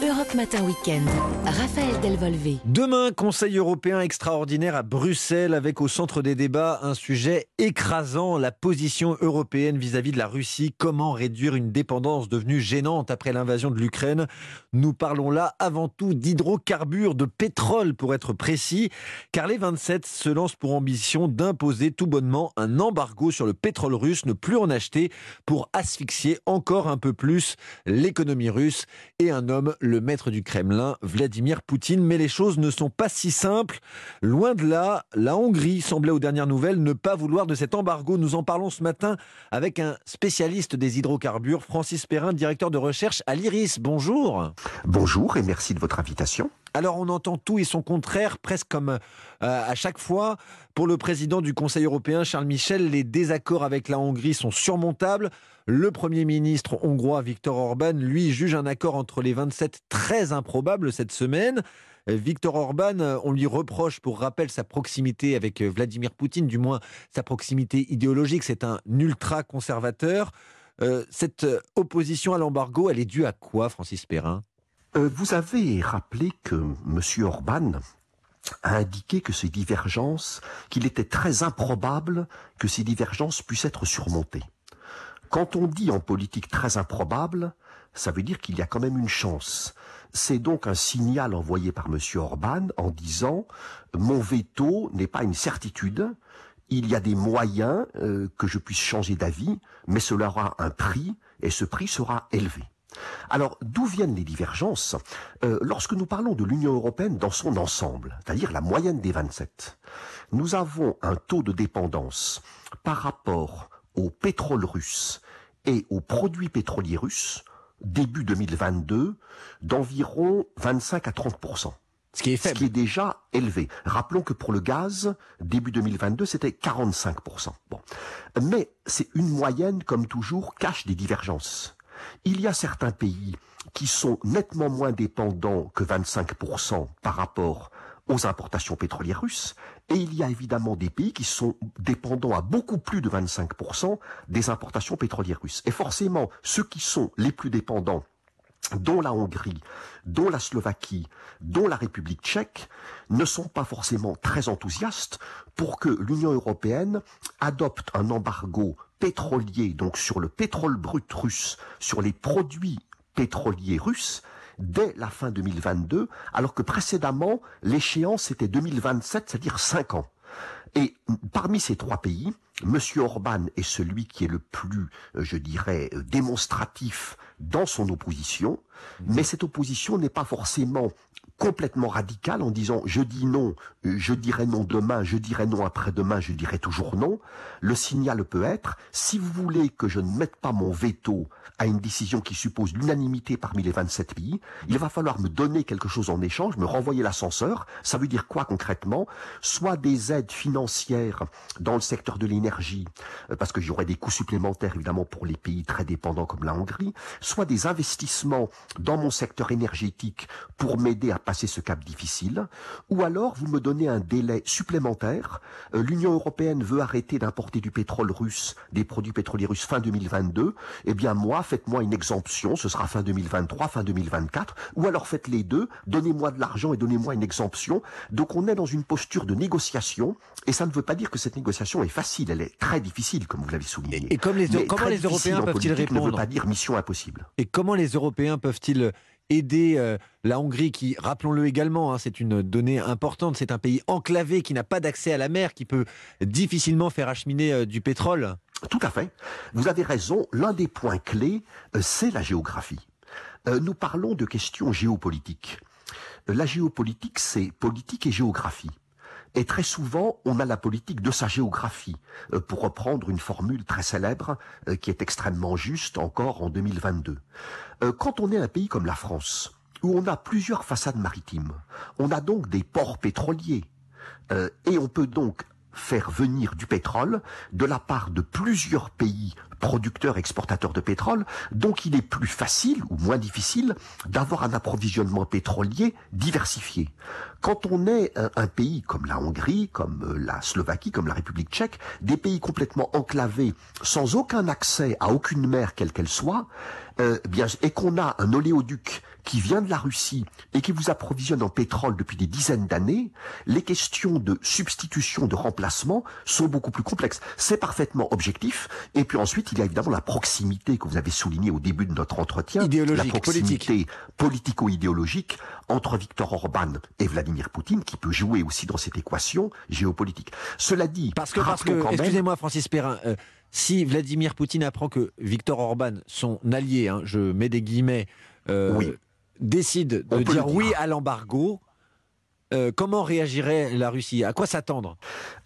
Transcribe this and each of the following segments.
Europe Matin Weekend. Raphaël Delvolvé. Demain, Conseil européen extraordinaire à Bruxelles avec au centre des débats un sujet écrasant, la position européenne vis-à-vis de la Russie. Comment réduire une dépendance devenue gênante après l'invasion de l'Ukraine? Nous parlons là avant tout d'hydrocarbures, de pétrole pour être précis, car les 27 se lancent pour ambition d'imposer tout bonnement un embargo sur le pétrole russe, ne plus en acheter pour asphyxier encore un peu plus l'économie russe et un homme le maître du Kremlin, Vladimir Poutine. Mais les choses ne sont pas si simples. Loin de là, la Hongrie semblait aux dernières nouvelles ne pas vouloir de cet embargo. Nous en parlons ce matin avec un spécialiste des hydrocarbures, Francis Perrin, directeur de recherche à l'IRIS. Bonjour. Bonjour et merci de votre invitation. Alors on entend tout et son contraire, presque comme euh, à chaque fois. Pour le président du Conseil européen, Charles Michel, les désaccords avec la Hongrie sont surmontables. Le Premier ministre hongrois, Viktor Orban, lui, juge un accord entre les 27 très improbable cette semaine. Euh, Viktor Orban, euh, on lui reproche pour rappel sa proximité avec Vladimir Poutine, du moins sa proximité idéologique. C'est un ultra-conservateur. cette opposition à l'embargo, elle est due à quoi, Francis Perrin? euh, vous avez rappelé que M. Orban a indiqué que ces divergences, qu'il était très improbable que ces divergences puissent être surmontées. Quand on dit en politique très improbable, ça veut dire qu'il y a quand même une chance. C'est donc un signal envoyé par M. Orban en disant mon veto n'est pas une certitude, il y a des moyens euh, que je puisse changer d'avis, mais cela aura un prix et ce prix sera élevé. Alors, d'où viennent les divergences? Euh, Lorsque nous parlons de l'Union européenne dans son ensemble, c'est-à-dire la moyenne des 27, nous avons un taux de dépendance par rapport au pétrole russe et aux produits pétroliers russes, début 2022, d'environ 25 à 30 ce qui est faible. Ce qui est déjà élevé. Rappelons que pour le gaz, début 2022, c'était 45%. Bon. Mais c'est une moyenne, comme toujours, cache des divergences. Il y a certains pays qui sont nettement moins dépendants que 25% par rapport aux importations pétrolières russes, et il y a évidemment des pays qui sont dépendants à beaucoup plus de 25% des importations pétrolières russes. Et forcément, ceux qui sont les plus dépendants dont la Hongrie, dont la Slovaquie, dont la République tchèque, ne sont pas forcément très enthousiastes pour que l'Union européenne adopte un embargo pétrolier, donc sur le pétrole brut russe, sur les produits pétroliers russes, dès la fin 2022, alors que précédemment, l'échéance était 2027, c'est-à-dire 5 ans. Et parmi ces trois pays, M. Orban est celui qui est le plus, euh, je dirais, euh, démonstratif dans son opposition, mais cette opposition n'est pas forcément complètement radical en disant je dis non, je dirai non demain, je dirai non après-demain, je dirai toujours non. Le signal peut être si vous voulez que je ne mette pas mon veto à une décision qui suppose l'unanimité parmi les 27 pays, il va falloir me donner quelque chose en échange, me renvoyer l'ascenseur. Ça veut dire quoi concrètement? Soit des aides financières dans le secteur de l'énergie, euh, parce que j'aurai des coûts supplémentaires évidemment pour les pays très dépendants comme la Hongrie, soit des investissements dans mon secteur énergétique pour m'aider à passer ce cap difficile, ou alors vous me donnez un délai supplémentaire. Euh, L'Union européenne veut arrêter d'importer du pétrole russe, des produits pétroliers russes fin 2022. Eh bien moi, faites-moi une exemption, ce sera fin 2023, fin 2024, ou alors faites les deux, donnez-moi de l'argent et donnez-moi une exemption. Donc on est dans une posture de négociation, et ça ne veut pas dire que cette négociation est facile, elle est très difficile, comme vous l'avez souligné. Et, comme les, comment les Européens peuvent-ils répondre ne veut pas dire mission impossible. Et comment les Européens peuvent-ils aider euh, la Hongrie, qui, rappelons-le également, hein, c'est une donnée importante, c'est un pays enclavé qui n'a pas d'accès à la mer, qui peut difficilement faire acheminer euh, du pétrole? Tout à fait. Vous avez raison, l'un des points clés, euh, c'est la géographie. nous parlons de questions géopolitiques. la géopolitique, c'est politique et géographie. Et très souvent, on a la politique de sa géographie, euh, pour reprendre une formule très célèbre euh, qui est extrêmement juste encore en 2022. Euh, quand on est un pays comme la France, où on a plusieurs façades maritimes, on a donc des ports pétroliers, et on peut donc faire venir du pétrole de la part de plusieurs pays producteurs exportateurs de pétrole, donc il est plus facile ou moins difficile d'avoir un approvisionnement pétrolier diversifié. Quand on est un, pays comme la Hongrie, comme euh, la Slovaquie, comme la République tchèque, des pays complètement enclavés, sans aucun accès à aucune mer quelle qu'elle soit, euh, bien, et qu'on a un oléoduc qui vient de la Russie et qui vous approvisionne en pétrole depuis des dizaines d'années, les questions de substitution, de remplacement sont beaucoup plus complexes. C'est parfaitement objectif. Et puis ensuite, il y a évidemment la proximité que vous avez soulignée au début de notre entretien. Idéologique, la proximité politico-idéologique entre Viktor Orban et Vladimir Poutine, qui peut jouer aussi dans cette équation géopolitique. Cela dit, parce que, parce que excusez-moi Francis Perrin, euh, si Vladimir Poutine apprend que Viktor Orban, son allié, hein, je mets des guillemets, euh, décide de dire, oui à l'embargo, euh, comment réagirait la Russie? À quoi s'attendre?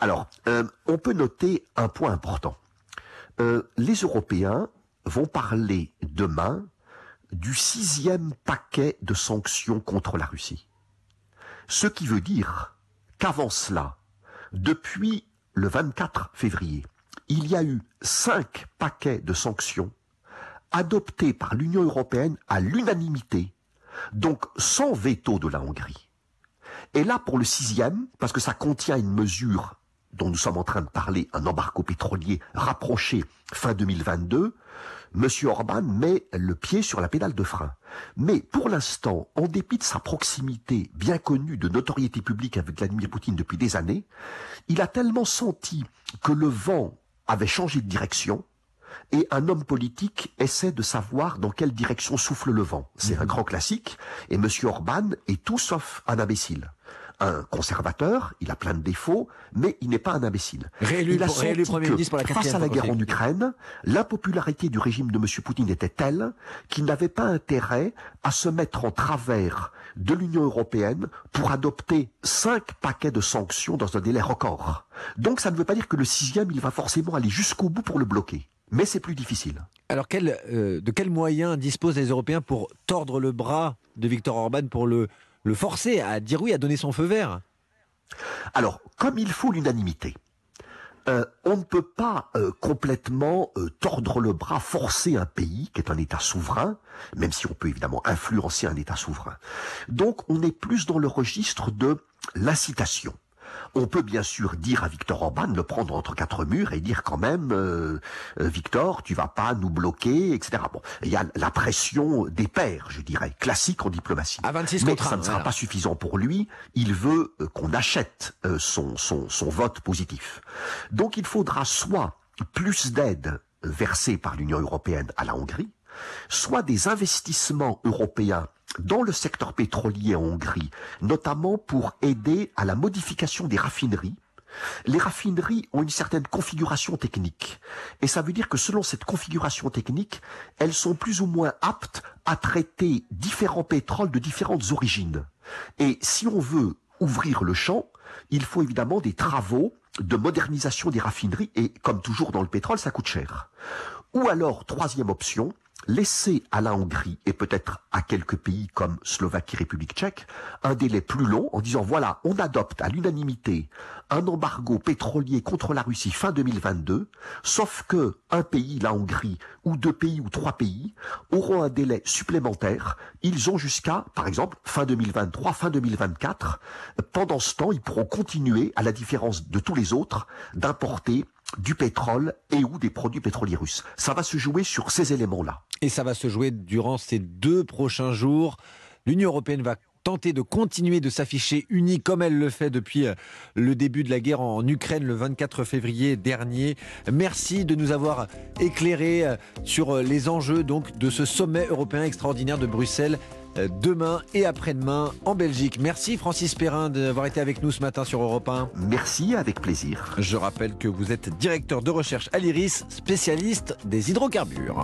Alors, euh, on peut noter un point important. les Européens vont parler demain du sixième paquet de sanctions contre la Russie. Ce qui veut dire qu'avant cela, depuis le 24 février, il y a eu cinq paquets de sanctions adoptés par l'Union européenne à l'unanimité, donc sans veto de la Hongrie. Et là, pour le sixième, parce que ça contient une mesure dont nous sommes en train de parler, un embargo pétrolier rapproché fin 2022, M. Orban met le pied sur la pédale de frein. Mais pour l'instant, en dépit de sa proximité bien connue de notoriété publique avec Vladimir Poutine depuis des années, il a tellement senti que le vent avait changé de direction et un homme politique essaie de savoir dans quelle direction souffle le vent. C'est un mhm. grand classique et M. Orban est tout sauf un imbécile un conservateur, il a plein de défauts, mais il n'est pas un imbécile. Réélu, il a senti que, pour la face à la guerre en Ukraine, l'impopularité du régime de M. Poutine était telle qu'il n'avait pas intérêt à se mettre en travers de l'Union européenne pour adopter cinq paquets de sanctions dans un délai record. Donc ça ne veut pas dire que le sixième, il va forcément aller jusqu'au bout pour le bloquer. Mais c'est plus difficile. Alors euh, de quels moyens disposent les Européens pour tordre le bras de Viktor Orban pour le le forcer à dire oui, à donner son feu vert? Alors, comme il faut l'unanimité, euh, on ne peut pas euh, complètement euh, tordre le bras, forcer un pays qui est un État souverain, même si on peut évidemment influencer un État souverain. Donc on est plus dans le registre de l'incitation. On peut bien sûr dire à Victor Orban, le prendre entre quatre murs et dire quand même, euh, euh, Victor, tu vas pas nous bloquer, etc. Bon, il y a la pression des pairs, je dirais, classique en diplomatie. À 26 Mais ça ne sera pas suffisant pour lui. Il veut euh, qu'on achète son, son, son vote positif. Donc il faudra soit plus d'aide versée par l'Union européenne à la Hongrie, soit des investissements européens dans le secteur pétrolier en Hongrie, notamment pour aider à la modification des raffineries. Les raffineries ont une certaine configuration technique. Et ça veut dire que selon cette configuration technique, elles sont plus ou moins aptes à traiter différents pétroles de différentes origines. Et si on veut ouvrir le champ, il faut évidemment des travaux de modernisation des raffineries et comme toujours dans le pétrole, ça coûte cher. Ou alors, troisième option, laisser à la Hongrie et peut-être à quelques pays comme Slovaquie, République tchèque, un délai plus long en disant voilà, on adopte à l'unanimité un embargo pétrolier contre la Russie fin 2022, sauf que un pays, la Hongrie, ou deux pays ou trois pays auront un délai supplémentaire. Ils ont jusqu'à, par exemple, fin 2023, fin 2024. Pendant ce temps, ils pourront continuer, à la différence de tous les autres, d'importer du pétrole et ou des produits pétroliers russes. Ça va se jouer sur ces éléments-là. Et ça va se jouer durant ces deux prochains jours. L'Union européenne va tenter de continuer de s'afficher unie comme elle le fait depuis euh, le début de la guerre en Ukraine le 24 février dernier. Merci de nous avoir éclairé euh, sur euh, les enjeux donc de ce sommet européen extraordinaire de Bruxelles demain et après-demain en Belgique. Merci Francis Perrin d'avoir été avec nous ce matin sur Europe 1. Merci, avec plaisir. Je rappelle que vous êtes directeur de recherche à l'IRIS, spécialiste des hydrocarbures.